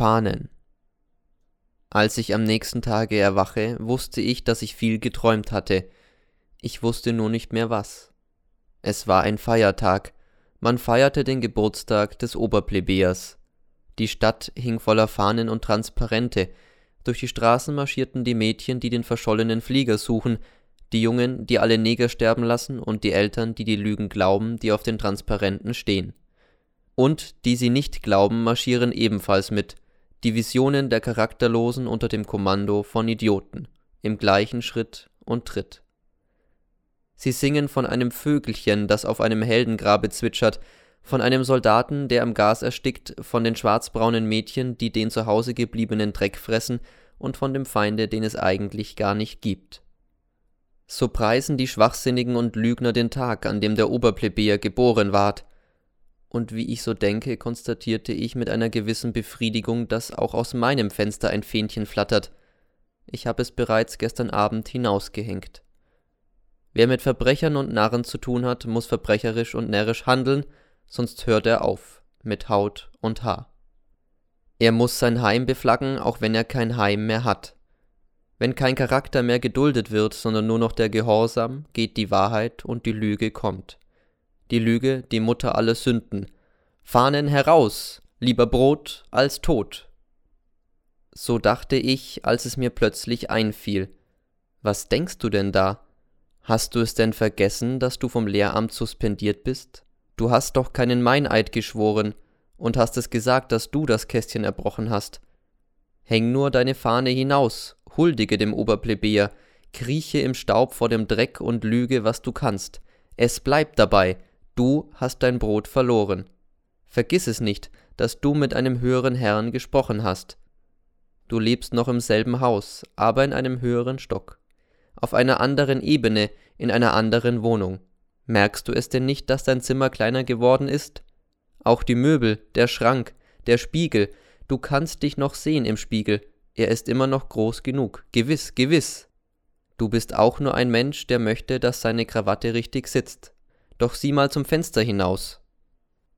Fahnen. Als ich am nächsten Tage erwache, wusste ich, dass ich viel geträumt hatte. Ich wusste nur nicht mehr was. Es war ein Feiertag. Man feierte den Geburtstag des Oberplebejers. Die Stadt hing voller Fahnen und Transparente. Durch die Straßen marschierten die Mädchen, die den verschollenen Flieger suchen, die Jungen, die alle Neger sterben lassen, und die Eltern, die die Lügen glauben, die auf den Transparenten stehen. Und die sie nicht glauben, marschieren ebenfalls mit, die Visionen der Charakterlosen unter dem Kommando von Idioten, im gleichen Schritt und Tritt. Sie singen von einem Vögelchen, das auf einem Heldengrabe zwitschert, von einem Soldaten, der am Gas erstickt, von den schwarzbraunen Mädchen, die den zu Hause gebliebenen Dreck fressen, und von dem Feinde, den es eigentlich gar nicht gibt. So preisen die Schwachsinnigen und Lügner den Tag, an dem der Oberplebejer geboren ward, und wie ich so denke, konstatierte ich mit einer gewissen Befriedigung, dass auch aus meinem Fenster ein Fähnchen flattert. Ich habe es bereits gestern Abend hinausgehängt. Wer mit Verbrechern und Narren zu tun hat, muss verbrecherisch und närrisch handeln, sonst hört er auf, mit Haut und Haar. Er muss sein Heim beflaggen, auch wenn er kein Heim mehr hat. Wenn kein Charakter mehr geduldet wird, sondern nur noch der Gehorsam, geht die Wahrheit und die Lüge kommt die Lüge die Mutter aller Sünden. Fahnen heraus, lieber Brot als Tod. So dachte ich, als es mir plötzlich einfiel. Was denkst du denn da? Hast du es denn vergessen, dass du vom Lehramt suspendiert bist? Du hast doch keinen Meineid geschworen und hast es gesagt, dass du das Kästchen erbrochen hast. Häng nur deine Fahne hinaus, huldige dem Oberplebejer, krieche im Staub vor dem Dreck und lüge, was du kannst. Es bleibt dabei, du hast dein Brot verloren. Vergiss es nicht, dass du mit einem höheren Herrn gesprochen hast. Du lebst noch im selben Haus, aber in einem höheren Stock, auf einer anderen Ebene, in einer anderen Wohnung. Merkst du es denn nicht, dass dein Zimmer kleiner geworden ist? Auch die Möbel, der Schrank, der Spiegel, du kannst dich noch sehen im Spiegel, er ist immer noch groß genug, gewiss, gewiss. Du bist auch nur ein Mensch, der möchte, dass seine Krawatte richtig sitzt. Doch sieh mal zum Fenster hinaus.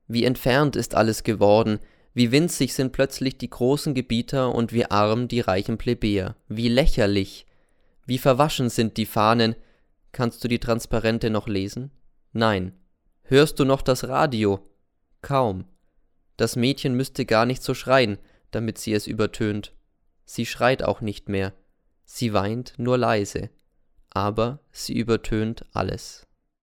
Wie entfernt ist alles geworden, wie winzig sind plötzlich die großen Gebieter und wie arm die reichen Plebejer, wie lächerlich, wie verwaschen sind die Fahnen. Kannst du die Transparente noch lesen? Nein. Hörst du noch das Radio? Kaum. Das Mädchen müsste gar nicht so schreien, damit sie es übertönt. Sie schreit auch nicht mehr. Sie weint nur leise. Aber sie übertönt alles.